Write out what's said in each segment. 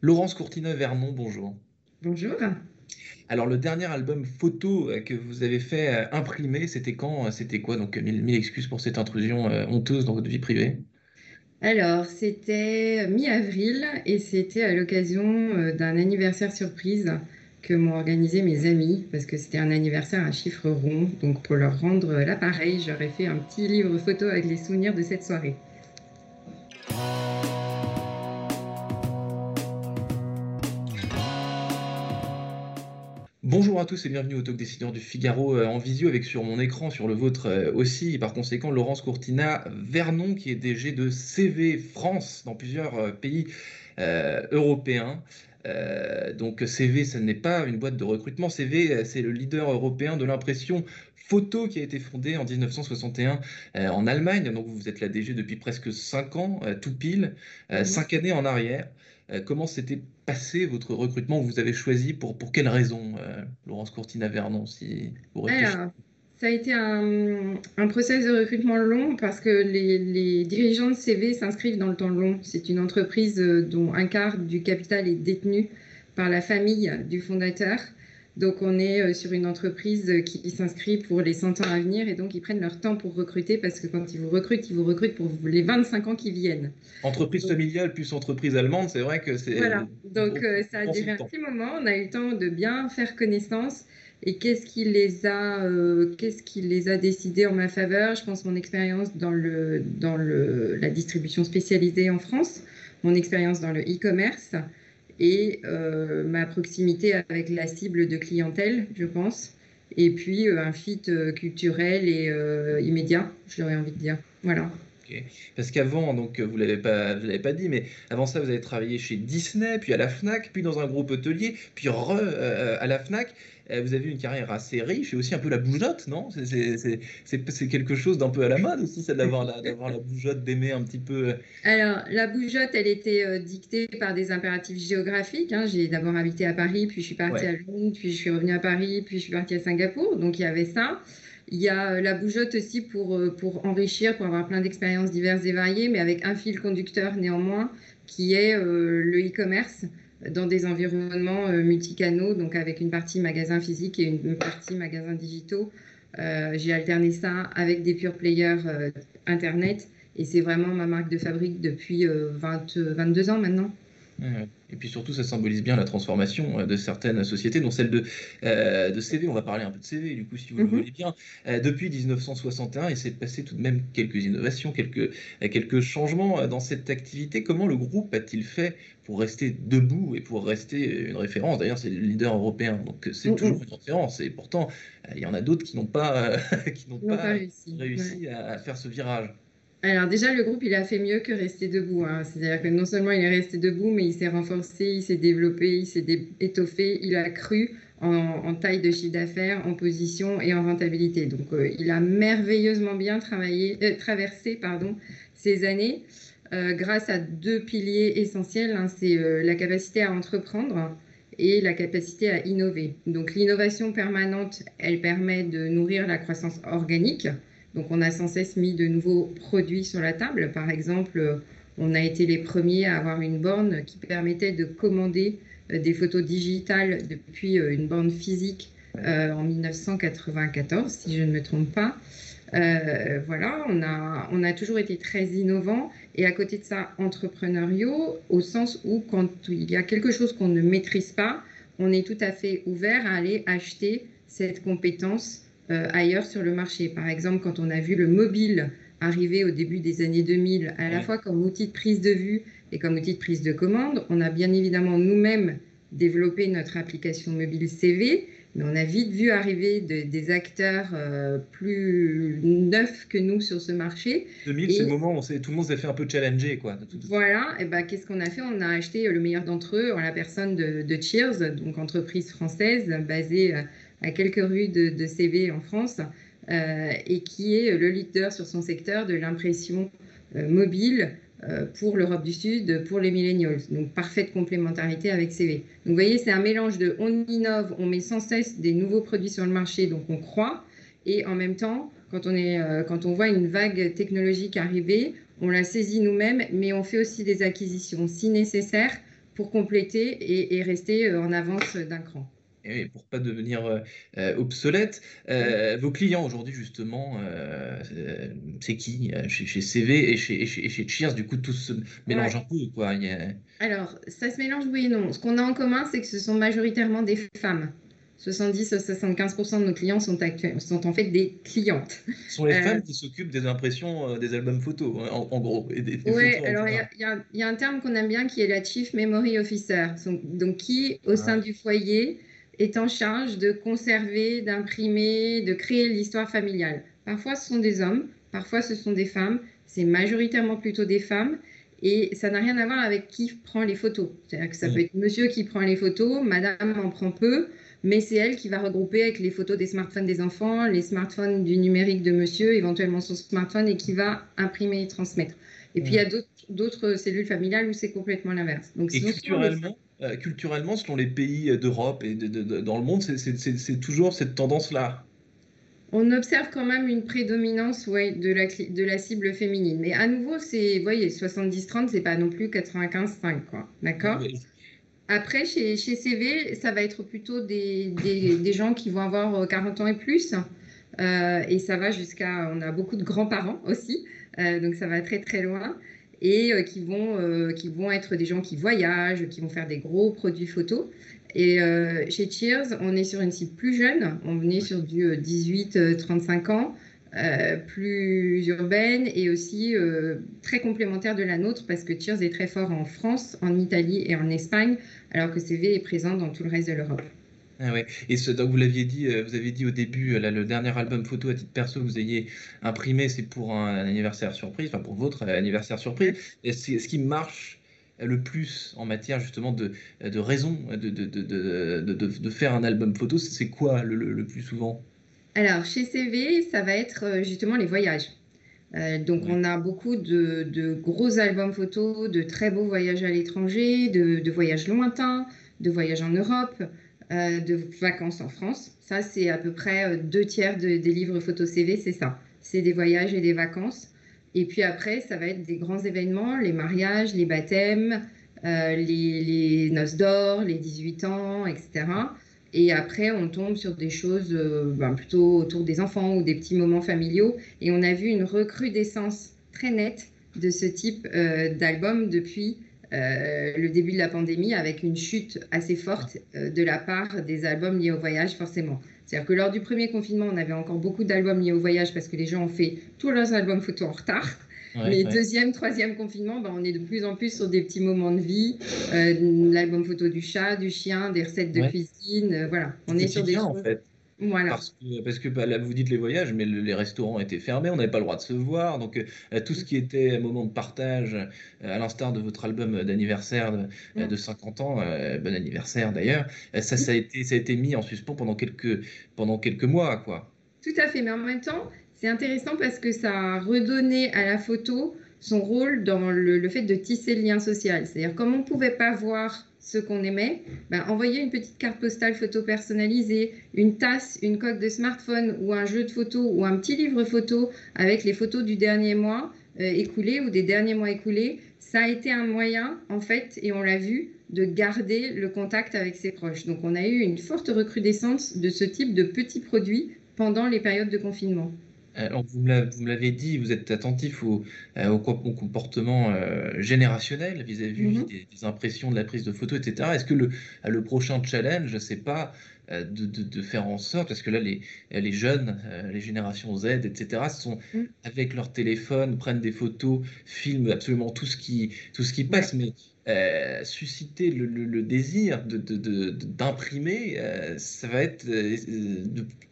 Laurence Courtina-Vernon, bonjour. Bonjour. Alors, le dernier album photo euh, que vous avez fait euh, imprimer, c'était quand? euh, C'était quoi? Donc, mille, mille excuses pour cette intrusion honteuse dans votre vie privée. Alors, c'était mi-avril et c'était à l'occasion d'un anniversaire surprise que m'ont organisé mes amis parce que c'était un anniversaire à chiffre rond. Donc, pour leur rendre l'appareil, j'aurais fait un petit livre photo avec les souvenirs de cette soirée. Bonjour à tous et bienvenue au Talk Décideur du Figaro euh, en visio avec sur mon écran, sur le vôtre euh, aussi, et par conséquent Laurence Courtina Vernon qui est DG de CV France dans plusieurs euh, pays euh, européens. Euh, donc CV, ce n'est pas une boîte de recrutement, CV, c'est le leader européen de l'impression photo qui a été fondé en 1961 euh, en Allemagne. Donc vous êtes la DG depuis presque 5 ans, tout pile, euh, Mhm. 5 années en arrière. Euh, comment s'était passé votre recrutement? Vous avez choisi pour, pour quelles raisons, euh, Laurence Courtina-Vernon, si vous réfléchissez? Alors, ça a été un, un process de recrutement long parce que les, les dirigeants de CV s'inscrivent dans le temps long. C'est une entreprise euh, dont un quart du capital est détenu par la famille du fondateur. Donc, on est euh, sur une entreprise euh, qui s'inscrit pour les 100 ans à venir et donc ils prennent leur temps pour recruter parce que quand ils vous recrutent, ils vous recrutent pour les 25 ans qui viennent. Entreprise familiale plus entreprise allemande, c'est vrai que c'est Voilà, donc euh, ça a duré un petit moment, on a eu le temps de bien faire connaissance. Et qu'est-ce qui les a, euh, qu'est-ce qui les a décidés en ma faveur? Je pense mon expérience dans le, dans le, la distribution spécialisée en France, mon expérience dans le e-commerce et euh, ma proximité avec la cible de clientèle, je pense, et puis euh, un fit euh, culturel et immédiat, j'aurais envie de dire. Voilà. Ok. Parce qu'avant, donc vous l'avez pas, vous l'avez pas dit, mais avant ça, vous avez travaillé chez Disney, puis à la Fnac, puis dans un groupe hôtelier, puis re euh, à la Fnac. Euh, vous avez eu une carrière assez riche et aussi un peu la bougeotte, non? C'est quelque chose d'un peu à la mode aussi, ça d'avoir la, la bougeotte, d'aimer un petit peu. euh, Alors, la bougeotte, elle était euh, dictée par des impératifs géographiques. hein. J'ai d'abord habité à Paris, puis je suis partie Ouais. à Londres, puis je suis revenue à Paris, puis je suis partie à Singapour. Donc, il y avait ça. Il y a euh, la bougeotte aussi pour, euh, pour enrichir, pour avoir plein d'expériences diverses et variées, mais avec un fil conducteur néanmoins, qui est euh, le e-commerce dans des environnements multicanaux, donc avec une partie magasin physique et une partie magasin digitaux. J'ai alterné ça avec des pure players Internet et c'est vraiment ma marque de fabrique depuis euh, 20, euh, 22 ans maintenant. Et puis surtout, ça symbolise bien la transformation euh, de certaines sociétés, dont celle de, euh, de CV. On va parler un peu de CV, du coup, si vous le Mhm. voulez bien. Euh, depuis 1961, il s'est passé tout de même quelques innovations, quelques, quelques changements dans cette activité. Comment le groupe a-t-il fait pour rester debout et pour rester une référence? D'ailleurs, c'est le leader européen, donc c'est Mm, toujours une référence. Et pourtant, euh, il y en a d'autres qui n'ont pas, qui n'ont pas pas réussi. À faire ce virage. Alors déjà, le groupe, il a fait mieux que rester debout. hein. C'est-à-dire que non seulement il est resté debout, mais il s'est renforcé, il s'est développé, il s'est étoffé, il a cru en, taille de chiffre d'affaires, en position et en rentabilité. Donc euh, il a merveilleusement bien travaillé, euh, traversé pardon, ces années euh, grâce à deux piliers essentiels. hein. C'est la capacité à entreprendre et la capacité à innover. Donc l'innovation permanente, elle permet de nourrir la croissance organique. Donc, on a sans cesse mis de nouveaux produits sur la table. Par exemple, euh, on a été les premiers à avoir une borne qui permettait de commander euh, des photos digitales depuis euh, une borne physique en 1994, si je ne me trompe pas. Voilà, on a, on a toujours été très innovants et à côté de ça, entrepreneuriaux, au sens où quand il y a quelque chose qu'on ne maîtrise pas, on est tout à fait ouvert à aller acheter cette compétence ailleurs sur le marché. Par exemple, quand on a vu le mobile arriver au début des années 2000, à la fois comme outil de prise de vue et comme outil de prise de commande, on a bien évidemment nous-mêmes développé notre application mobile CV, mais on a vite vu arriver de- des acteurs euh, plus neufs que nous sur ce marché 2000, c'est le moment où on tout le monde s'est fait un peu challenger, quoi. de voilà, et ben, qu'est-ce qu'on a fait? On a acheté le meilleur d'entre eux en la personne de, de Cheers, donc entreprise française basée euh, à quelques rues de, de CV en France, euh, et qui est le leader sur son secteur de l'impression euh, mobile euh, pour l'Europe du Sud, pour les millennials. Donc parfaite complémentarité avec CV. Donc vous voyez, c'est un mélange de on innove, on met sans cesse des nouveaux produits sur le marché, donc on croit, et en même temps, quand on, est, quand on voit une vague technologique arriver, on la saisit nous-mêmes, mais on fait aussi des acquisitions si nécessaire pour compléter et, rester en avance d'un cran. Et pour pas devenir obsolète, vos clients aujourd'hui justement, c'est qui chez, CV et chez, chez, Cheers Du coup, tout se mélange un peu, quoi. Alors, ça se mélange oui et non. Ce qu'on a en commun, c'est que ce sont majoritairement des femmes. 70 à 75% de nos clients sont, sont en fait des clientes. Ce sont les euh, femmes qui s'occupent des impressions euh, des albums photos, hein, en, gros. Oui, alors il y, a un terme qu'on aime bien qui est la Chief Memory Officer, donc qui, au ah. sein du foyer, est en charge de conserver, d'imprimer, de créer l'histoire familiale. Parfois, ce sont des hommes, parfois, ce sont des femmes. C'est majoritairement plutôt des femmes. Et ça n'a rien à voir avec qui prend les photos. C'est-à-dire que ça peut être monsieur qui prend les photos, madame en prend peu mais c'est elle qui va regrouper avec les photos des smartphones des enfants, les smartphones du numérique de monsieur, éventuellement son smartphone, et qui va imprimer et transmettre. Et puis il y a d'autres cellules familiales où c'est complètement l'inverse. Donc, et culturellement, euh, culturellement, selon les pays d'Europe et dans le monde, c'est toujours cette tendance-là on observe quand même une prédominance ouais, de, la, de la cible féminine. Mais à nouveau, c'est, voyez, 70-30, c'est pas non plus 95-5, quoi. D'accord? Après, chez, CV, ça va être plutôt des, gens qui vont avoir 40 euh, ans et plus. Euh, et ça va jusqu'à. On a beaucoup de grands-parents aussi. Euh, donc ça va très très loin. Et qui, vont, qui vont être des gens qui voyagent, qui vont faire des gros produits photos. Et chez Cheers, on est sur une cible plus jeune. On est sur du 18-35 ans. Euh, plus urbaine et aussi euh, très complémentaire de la nôtre parce que Cheers est très fort en France, en Italie et en Espagne, alors que CV est présent dans tout le reste de l'Europe. Ah ouais. Et ce, donc vous l'aviez dit, euh, vous avez dit au début, là, le dernier album photo à titre perso que vous ayez imprimé, c'est pour un anniversaire surprise, enfin pour votre anniversaire surprise. Et ce qui marche le plus en matière justement de, de raison de, de, de, faire un album photo, c'est quoi le plus souvent? Alors, chez CV, ça va être euh, justement les voyages. Euh, donc, on a beaucoup de, gros albums photos, de très beaux voyages à l'étranger, de, voyages lointains, de voyages en Europe, euh, de vacances en France. Ça, c'est à peu près deux tiers des livres photos CV, c'est ça. C'est des voyages et des vacances. Et puis après, ça va être des grands événements, les mariages, les baptêmes, les, les, noces d'or, les 18 ans, etc. Et après, on tombe sur des choses euh, ben, plutôt autour des enfants ou des petits moments familiaux. Et on a vu une recrudescence très nette de ce type euh, d'album depuis euh, le début de la pandémie, avec une chute assez forte de la part des albums liés au voyage, forcément. C'est-à-dire que lors du premier confinement, on avait encore beaucoup d'albums liés au voyage parce que les gens ont fait tous leurs albums photos en retard. Mais deuxième, troisième confinement, ben, on est de plus en plus sur des petits moments de vie, euh, l'album photo du chat, du chien, des recettes de cuisine, euh, voilà. On est sur des choses. En fait. Voilà. Parce que, parce que bah, là, vous dites les voyages, mais les restaurants étaient fermés, on n'avait pas le droit de se voir. Donc, euh, tout ce qui était un moment de partage, à l'instar de votre album d'anniversaire de, 50 ans, bon anniversaire d'ailleurs, ça, ça, a été, ça a été mis en suspens pendant quelques, pendant quelques mois. Quoi. Tout à fait, mais en même temps, c'est intéressant parce que ça a redonné à la photo son rôle dans le, fait de tisser le lien social. C'est-à-dire, comme on ne pouvait pas voir ce qu'on aimait, ben, envoyer une petite carte postale photo personnalisée, une tasse, une coque de smartphone ou un jeu de photos ou un petit livre photo avec les photos du dernier mois euh, écoulé ou des derniers mois écoulés, ça a été un moyen, en fait, et on l'a vu, de garder le contact avec ses proches. Donc, on a eu une forte recrudescence de ce type de petits produits pendant les périodes de confinement. Alors, vous me l'avez dit, vous êtes attentif au, euh, au, comportement euh, générationnel vis-à-vis mm-hmm. des, impressions de la prise de photo, etc. Est-ce que le, le prochain challenge, je sais pas, euh, de, de, faire en sorte, parce que là, les, les jeunes, les générations Z, etc., sont mm. avec leur téléphone, prennent des photos, filment absolument tout ce qui, tout ce qui passe, mais euh, susciter le, désir d'imprimer, de, euh, ça va être euh,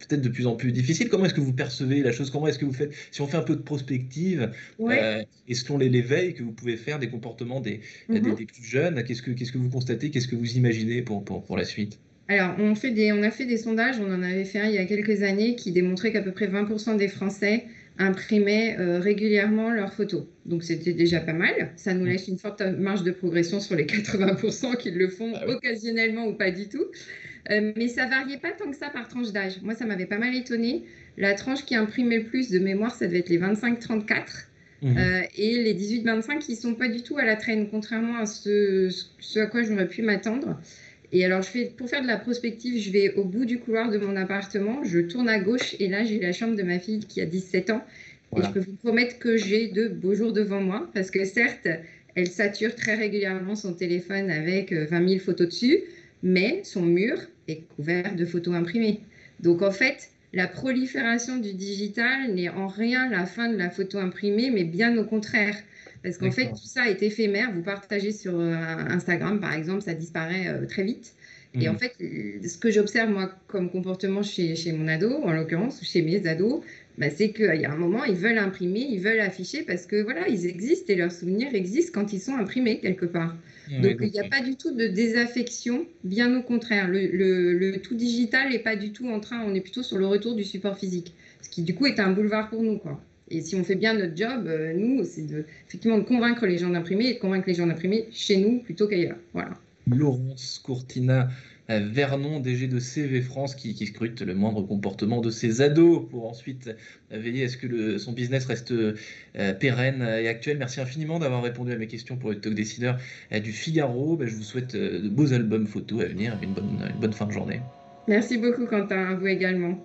peut-être de plus en plus difficile. Comment est-ce que vous percevez la chose? Comment est-ce que vous faites? Si on fait un peu de prospective, et selon l'éveil que vous pouvez faire des comportements des, mm-hmm. des, plus jeunes, qu'est-ce que, qu'est-ce que vous constatez? Qu'est-ce que vous imaginez pour, pour, pour la suite? Alors, on, fait des, on a fait des sondages, on en avait fait un il y a quelques années, qui démontraient qu'à peu près 20% des Français imprimaient euh, régulièrement leurs photos. Donc c'était déjà pas mal. Ça nous laisse une forte marge de progression sur les 80% qui le font ah occasionnellement ou pas du tout. Euh, mais ça variait pas tant que ça par tranche d'âge. Moi, ça m'avait pas mal étonné. La tranche qui imprimait le plus de mémoire, ça devait être les 25-34. Mmh. Euh, et les 18-25 qui ne sont pas du tout à la traîne, contrairement à ce, ce à quoi j'aurais pu m'attendre. Et alors, je fais, pour faire de la prospective, je vais au bout du couloir de mon appartement, je tourne à gauche et là, j'ai la chambre de ma fille qui a 17 ans. Et je peux vous promettre que j'ai de beaux jours devant moi parce que certes, elle sature très régulièrement son téléphone avec 20 euh, 000 photos dessus, mais son mur est couvert de photos imprimées. Donc en fait, la prolifération du digital n'est en rien la fin de la photo imprimée, mais bien au contraire. Parce qu'en fait, tout ça est éphémère. Vous partagez sur euh, Instagram, par exemple, ça disparaît euh, très vite. Et en mmh. fait, ce que j'observe, moi, comme comportement chez, chez mon ado, en l'occurrence, ou chez mes ados, bah, c'est qu'il y a un moment, ils veulent imprimer, ils veulent afficher parce que voilà, ils existent et leurs souvenirs existent quand ils sont imprimés quelque part. Donc il n'y a pas du tout de désaffection, bien au contraire. Le, tout digital n'est pas du tout en train, on est plutôt sur le retour du support physique, ce qui du coup est un boulevard pour nous. Quoi. Et si on fait bien notre job, euh, nous, c'est de, effectivement de convaincre les gens d'imprimer et de convaincre les gens d'imprimer chez nous plutôt qu'ailleurs. Voilà. Laurence Courtina, Vernon, DG de CV France, qui, scrute le moindre comportement de ses ados pour ensuite veiller à ce que son business reste euh, pérenne et actuel. Merci infiniment d'avoir répondu à mes questions pour le talk décideur euh, du Figaro. Ben, je vous souhaite euh, de beaux albums photos à venir et une bonne, une bonne fin de journée. Merci beaucoup, Quentin. À vous également.